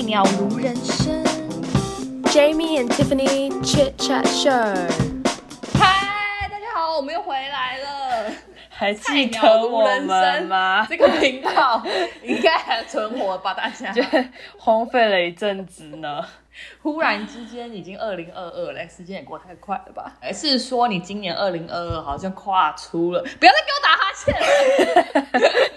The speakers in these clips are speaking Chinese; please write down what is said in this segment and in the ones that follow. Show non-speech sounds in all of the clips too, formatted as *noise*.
菜鸟如人生，Jamie and Tiffany Chit Chat Show。嗨，大家好，我们又回来了。还菜记得我们吗？这个频道应该还存活吧？大家 *laughs* 荒废了一阵子呢。*laughs* 忽然之间已经二零二二了，时间也过太快了吧？还是说你今年二零二二好像跨出了？不要再给我打哈欠了！*laughs*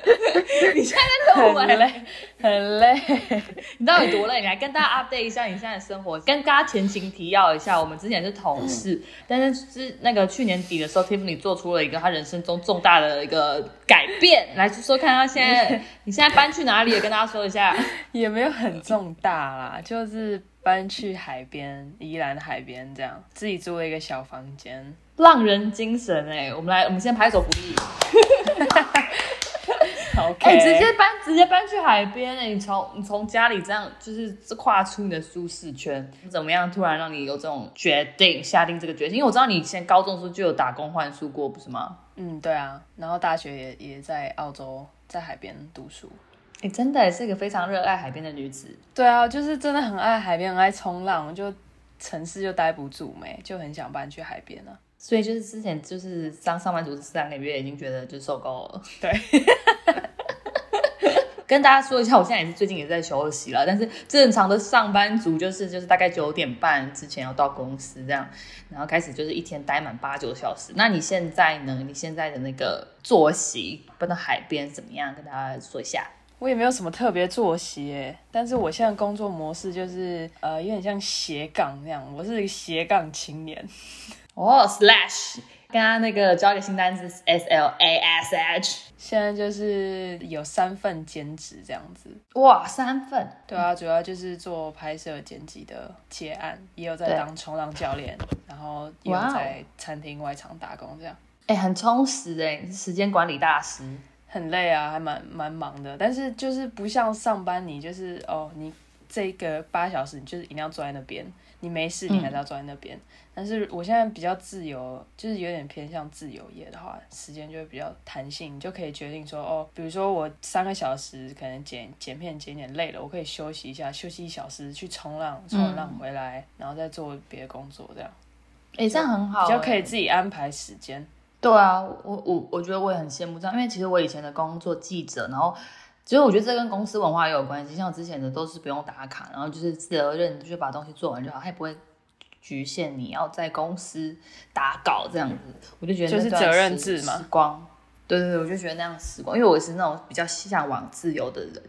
*laughs* 你现在在录哎、很累，很累。*laughs* 你到底多累？你来跟大家 update 一下你现在的生活，跟大家前情提要一下。我们之前是同事，但是是那个去年底的时候，Tiffany 做出了一个他人生中重大的一个改变。来说说看，他现在 *laughs* 你现在搬去哪里？也跟大家说一下。也没有很重大啦，就是搬去海边，宜兰海边这样，自己租了一个小房间。浪人精神哎、我们来，我们先拍手鼓励。OK，哎、直接搬，直接搬去海边哎、你从你从家里这样，就是跨出你的舒适圈，怎么样？突然让你有这种决定，下定这个决心？因为我知道你以前高中的时候就有打工换宿过，不是吗？嗯，对啊，然后大学也也在澳洲，在海边读书。哎、真的是一个非常热爱海边的女子。对啊，就是真的很爱海边，很爱冲浪，就城市就待不住没，就很想搬去海边啊。所以就是之前就是当上班族这三个月，已经觉得就受够了。对，*laughs* 跟大家说一下，我现在也是最近也在休息了，但是正常的上班族就是就是大概九点半之前要到公司这样，然后开始就是一天待满八九小时。那你现在呢？你现在的那个作息搬到海边怎么样？跟大家说一下。我也没有什么特别作息耶，但是我现在工作模式就是呃有点像斜杠那样，我是斜杠青年。*laughs* 哦、s l a s h 刚刚那个教一个新单词 S L A S H，现在就是有三份兼职这样子，哇，三份。对啊，主要就是做拍摄剪辑的接案，也有在对当冲浪教练，然后也有在餐厅外场打工这样。哎、很充实哎，时间管理大师。很累啊，还蛮蛮忙的，但是就是不像上班，你就是哦，你这个八小时你就是一定要坐在那边，你没事你还是要坐在那边。但是我现在比较自由，就是有点偏向自由业的话，时间就会比较弹性，你就可以决定说哦，比如说我三个小时可能剪剪片剪点累了，我可以休息一下，休息一小时去冲浪，冲完浪回来，然后再做别的工作，这样哎、这样很好、比较可以哎自己安排时间。对啊，我我我觉得我也很羡慕这样，因为其实我以前的工作记者，然后其实我觉得这跟公司文化也有关系。像我之前的都是不用打卡，然后就是责任就是把东西做完就好，他也不会局限你要在公司打稿这样子。我就觉得就是责任制嘛时光，对对对，我就觉得那样时光，因为我是那种比较向往自由的人。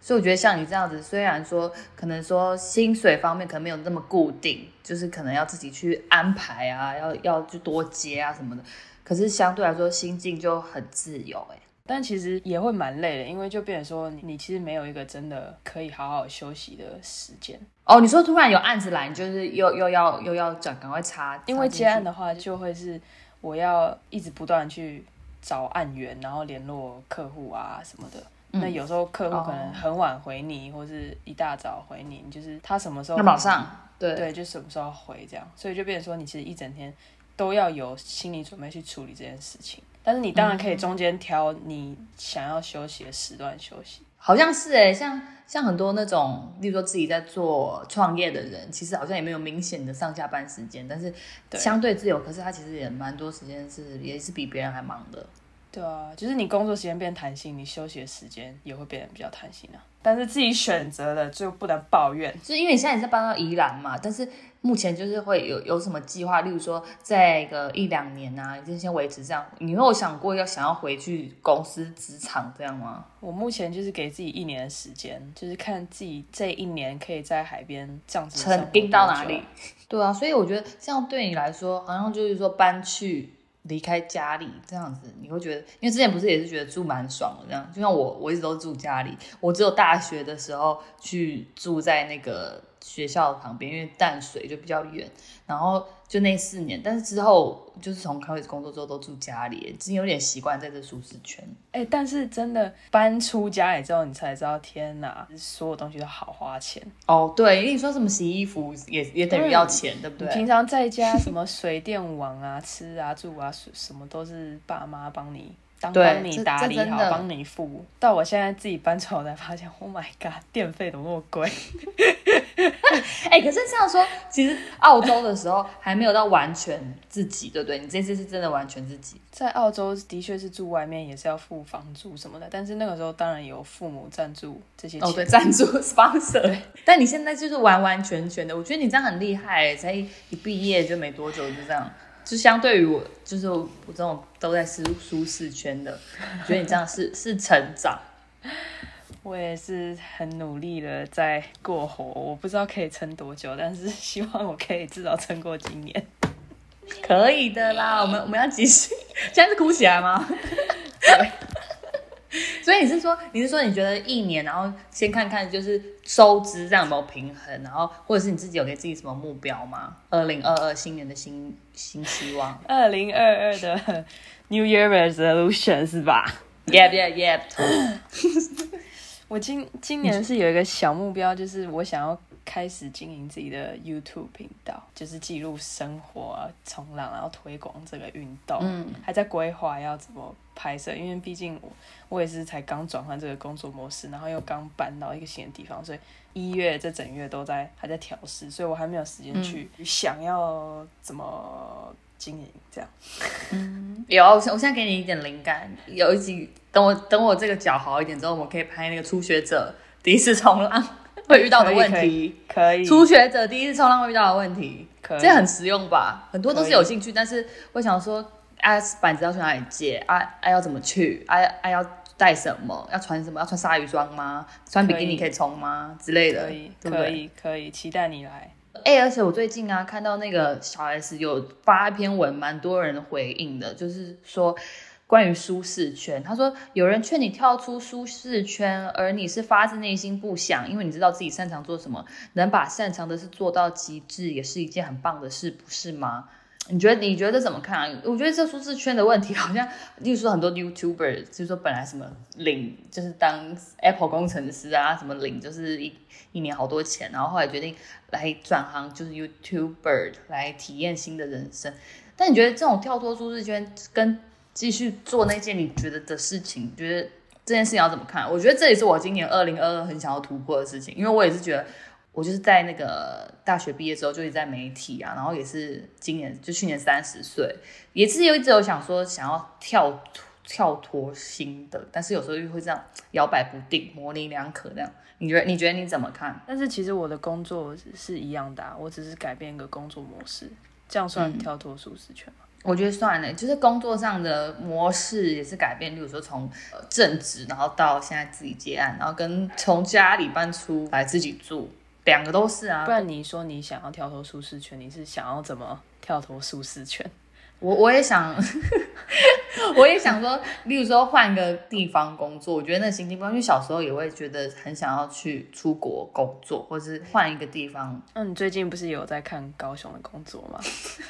所以我觉得像你这样子，虽然说可能说薪水方面可能没有那么固定，就是可能要自己去安排啊，要要去多接啊什么的，可是相对来说心境就很自由哎、但其实也会蛮累的，因为就变成说你你其实没有一个真的可以好好休息的时间，哦，你说突然有案子来，你就是又又要又要转赶快插，因为接案的话就会是我要一直不断去找案源，然后联络客户啊什么的。嗯。那有时候客户可能哦。很晚回你，或是一大早回你，你就是他什么时候那马上对。对，就什么时候回这样，所以就变成说你其实一整天都要有心理准备去处理这件事情。但是你当然可以中间挑你想要休息的时段休息。好像是哎、像像很多那种，例如说自己在做创业的人，其实好像也没有明显的上下班时间，但是相对自由，可是他其实也蛮多时间是也是比别人还忙的。对啊，就是你工作时间变弹性，你休息的时间也会变得比较弹性啊。但是自己选择的就不能抱怨。就是因为你现在也是搬到宜兰嘛，但是目前就是会有有什么计划，例如说在个一两年啊，你就先维持这样。你会有想过要想要回去公司职场这样吗？我目前就是给自己一年的时间，就是看自己这一年可以在海边这样子生活成冰到哪里？对啊，所以我觉得这样对你来说，好像就是说搬去离开家里这样子，你会觉得，因为之前不是也是觉得住蛮爽的这样，就像我我一直都住家里，我只有大学的时候去住在那个学校旁边，因为淡水就比较远，然后就那四年，但是之后就是从开始工作之后都住家里，已经有点习惯在这舒适圈。哎、但是真的搬出家里之后，你才知道，天哪，所有东西都好花钱。哦，对，因为你说什么洗衣服也也等于要钱，对不对？平常在家什么水电网啊、吃啊、住啊，什什么都是爸妈帮你当对帮你打理好，帮你付。到我现在自己搬出来，我才发现，Oh my god，电费怎么那么贵？*laughs* 哎、可是这样说，其实澳洲的时候还没有到完全自己，对不对？你这次是真的完全自己。在澳洲的确是住外面，也是要付房租什么的，但是那个时候当然有父母赞助这些钱。哦，对，赞助 *laughs* sponsor。*laughs* 但你现在就是完完全全的，我觉得你这样很厉害欸，才一一毕业就没多久就这样。就相对于我，就是我这种都在舒舒适圈的，我觉得你这样是是成长。我也是很努力的在过活，我不知道可以撑多久，但是希望我可以至少撑过今年。可以的啦，我们我们要继续。现在是哭起来吗？对，*laughs* 所以你是说，你是说你觉得一年，然后先看看就是收支这样有没有平衡，然后或者是你自己有给自己什么目标吗？二零二二新年的新新希望。二零二二的 New Year Resolution 是吧？Yep, yep, yep。*laughs* 我今今年是有一个小目标，就是我想要开始经营自己的 YouTube 频道，就是记录生活啊、冲浪，然后推广这个运动。嗯，还在规划要怎么拍摄，因为毕竟我我也是才刚转换这个工作模式，然后又刚搬到一个新的地方，所以一月这整月都在还在调试，所以我还没有时间去想要怎么经营这样。有，我现我现在给你一点灵感。有一集，等我等我这个脚好一点之后，我们可以拍那个初学者第一次冲浪会遇到的问可题。可以，初学者第一次冲浪 *laughs* 会遇到的问题，可以这很实用吧？很多都是有兴趣，但是我想说，啊，板子要去哪里借？啊啊，要怎么去？啊啊，要带什么？要穿什么？要穿鲨鱼装吗？穿比基尼可以冲吗？之类的，可以对可以可以，期待你来。哎、而且我最近啊看到那个小 S 有发一篇文，蛮多人回应的，就是说关于舒适圈。他说有人劝你跳出舒适圈，而你是发自内心不想，因为你知道自己擅长做什么，能把擅长的事做到极致，也是一件很棒的事，不是吗？你觉得你觉得怎么看啊？我觉得这舒适圈的问题，*laughs* 好像，例如说很多 YouTuber，就是说本来什么领就是当 Apple 工程师啊，什么领就是一一年好多钱，然后后来决定来转行就是 YouTuber 来体验新的人生。但你觉得这种跳脱舒适圈跟继续做那件你觉得的事情，觉得这件事情要怎么看？我觉得这也是我今年二零二二很想要突破的事情，因为我也是觉得。我就是在那个大学毕业之后就一直在媒体啊，然后也是今年就去年三十岁，也是有一直有想说想要跳脱跳脱新的，但是有时候又会这样摇摆不定，模棱两可这样。你觉得你觉得你怎么看？但是其实我的工作是一样的、啊，我只是改变一个工作模式，这样算嗯跳脱舒适圈吗？我觉得算了，就是工作上的模式也是改变，例如说从呃正职，然后到现在自己接案，然后跟从家里搬出来自己住，两个都是啊不。然你说你想要跳脱舒适圈，你是想要怎么跳脱舒适圈？我我也想，*laughs* 我也想说，例如说换个地方工作，我觉得那心情不一样。因为小时候也会觉得很想要去出国工作，或是换一个地方。那、你最近不是有在看高雄的工作吗？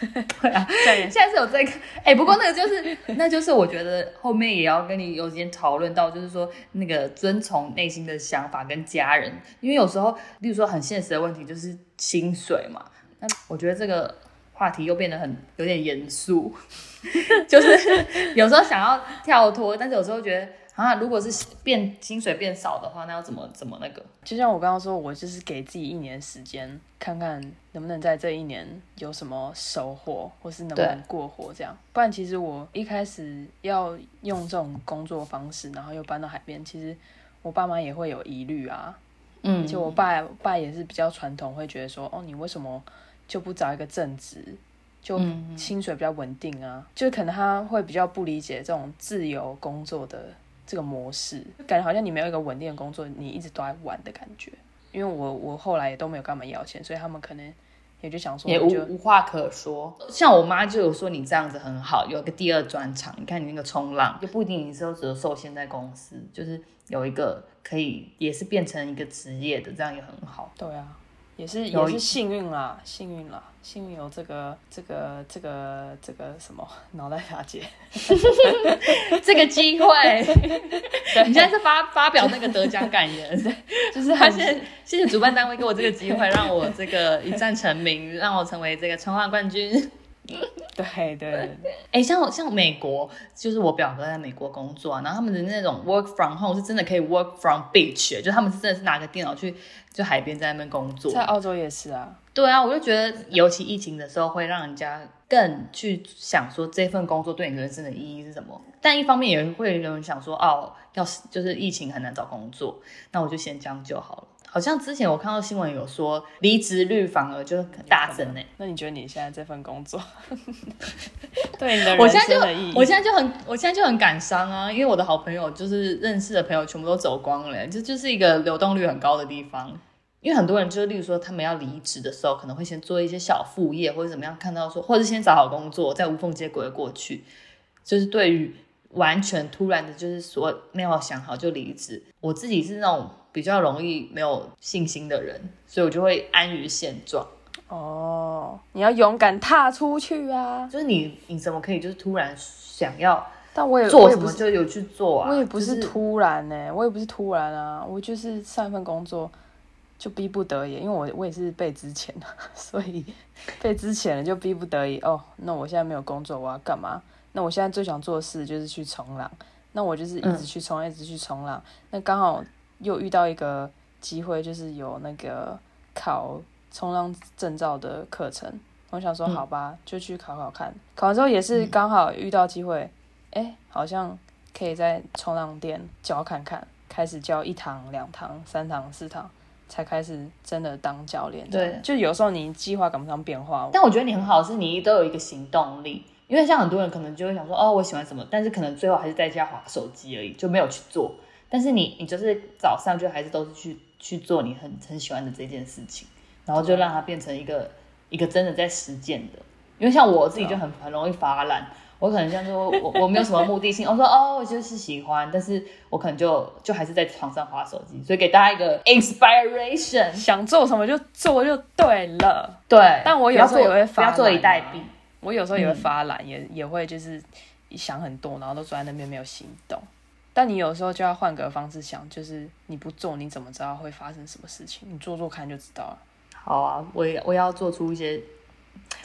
*laughs* 对啊，*laughs* 现在是有在看，哎、不过那个就是，那就是我觉得后面也要跟你有间讨论到，就是说那个遵从内心的想法跟家人，因为有时候，例如说很现实的问题就是薪水嘛。那我觉得这个话题又变得很有点严肃，*laughs* 就是有时候想要跳脱，但是有时候觉得啊，如果是变薪水变少的话，那要怎么怎么那个？就像我刚刚说，我就是给自己一年时间，看看能不能在这一年有什么收获，或是能不能过活这样。不然，其实我一开始要用这种工作方式，然后又搬到海边，其实我爸妈也会有疑虑啊。嗯，就我爸爸也是比较传统，会觉得说，哦，你为什么就不找一个正职，就嗯薪水比较稳定啊？就可能他会比较不理解这种自由工作的这个模式，感觉好像你没有一个稳定的工作，你一直都在玩的感觉。因为我我后来也都没有跟他们要钱，所以他们可能也就想说，也无就无话可说。像我妈就有说你这样子很好，有个第二专长。你看你那个冲浪，就不一定你是只有受限在公司，就是有一个可以也是变成一个职业的，这样也很好。对啊，也是也是幸运啦，幸运啦，幸运有这个这个这个这个什么脑袋打结。这个机会，你现在是发发表那个得奖感言，*laughs* 就是很他现在谢谢主办单位给我这个机会，让我这个一战成名，让我成为这个春晚冠军。对对对，*laughs* 哎、像像美国，就是我表哥在美国工作啊，然后他们的那种 work from home 是真的可以 work from beach，就他们是真的是拿个电脑去就海边在那边工作。在澳洲也是啊。对啊，我就觉得，尤其疫情的时候，会让人家更去想说这份工作对你人生的意义是什么。但一方面也会有人想说，哦，要是就是疫情很难找工作，那我就先将就好了。好像之前我看到新闻有说，离职率反而就大增欸呢、那你觉得你现在这份工作 *laughs* 对你的人我现在就生的意义？我现在就很我现在就很感伤啊，因为我的好朋友就是认识的朋友全部都走光了，这就是一个流动率很高的地方。因为很多人就是，例如说他们要离职的时候，可能会先做一些小副业或者怎么样，看到说，或者先找好工作，再无缝接轨地过去。就是对于完全突然的，就是说没有想好就离职，我自己是那种比较容易没有信心的人，所以我就会安于现状。哦，你要勇敢踏出去啊！就是你你怎么可以就是突然想要但我也做什我也不是么就有去做啊？我也不是突然呢、我也不是突然啊，我就是上一份工作就逼不得已，因为我我也是被之前的，*laughs* 所以被之前了就逼不得已。哦，那我现在没有工作，我要干嘛？那我现在最想做的事就是去冲浪，那我就是一直嗯去冲，一直去冲浪。那刚好又遇到一个机会，就是有那个考冲浪证照的课程，我想说嗯好吧，就去考考看。考完之后也是刚好遇到机会，哎、好像可以在冲浪店教看看，开始教一堂、两堂、三堂、四堂，才开始真的当教练。对就有时候你计划赶不上变化，但我觉得你很好，是你都有一个行动力。因为像很多人可能就会想说，哦，我喜欢什么，但是可能最后还是在家划手机而已，就没有去做。但是你，你就是早上就还是都是去去做你很很喜欢的这件事情，然后就让它变成一个一个真的在实践的。因为像我自己就很很容易发懒，我可能像说我我没有什么目的性，我说哦，我就是喜欢，但是我可能就就还是在床上划手机。所以给大家一个 *laughs* inspiration，想做什么就做就对了。对，但我有时候也会发不要坐以待毙。我有时候也会嗯发懒，也也会就是想很多，然后都坐在那边没有行动。但你有时候就要换个方式想，就是你不做，你怎么知道会发生什么事情？你做做看就知道了。好啊，我也我要做出一些，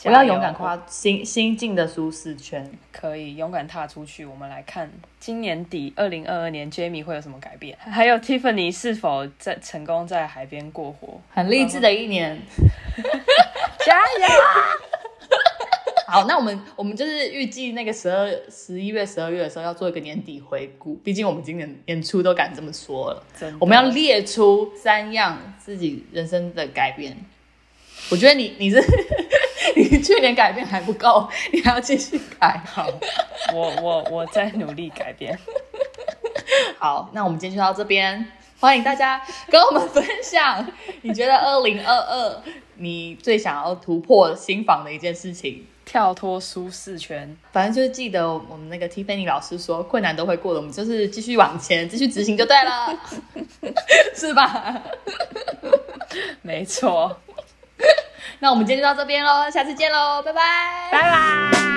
我要勇敢跨新新进的舒适圈。可以勇敢踏出去。我们来看今年底二零二二年 Jamie 会有什么改变，还有 Tiffany 是否在成功在海边过活？很励志的一年。*laughs* 加油！好，那我们我们就是预计那个十二十一月、十二月的时候要做一个年底回顾，毕竟我们今年年初都敢这么说了，我们要列出三样自己人生的改变。我觉得你你是 *laughs* 你去年改变还不够，你还要继续改。好，我我我在努力改变。*laughs* 好，那我们今天就到这边，欢迎大家跟我们分享，你觉得二零二二你最想要突破新房的一件事情。跳脱舒适圈，反正就是记得我们那个 Tiffany 老师说，困难都会过的，我们就是继续往前，继续执行就对了，*laughs* 是吧？没错。*laughs* 那我们今天就到这边喽，下次见喽，拜拜，拜拜。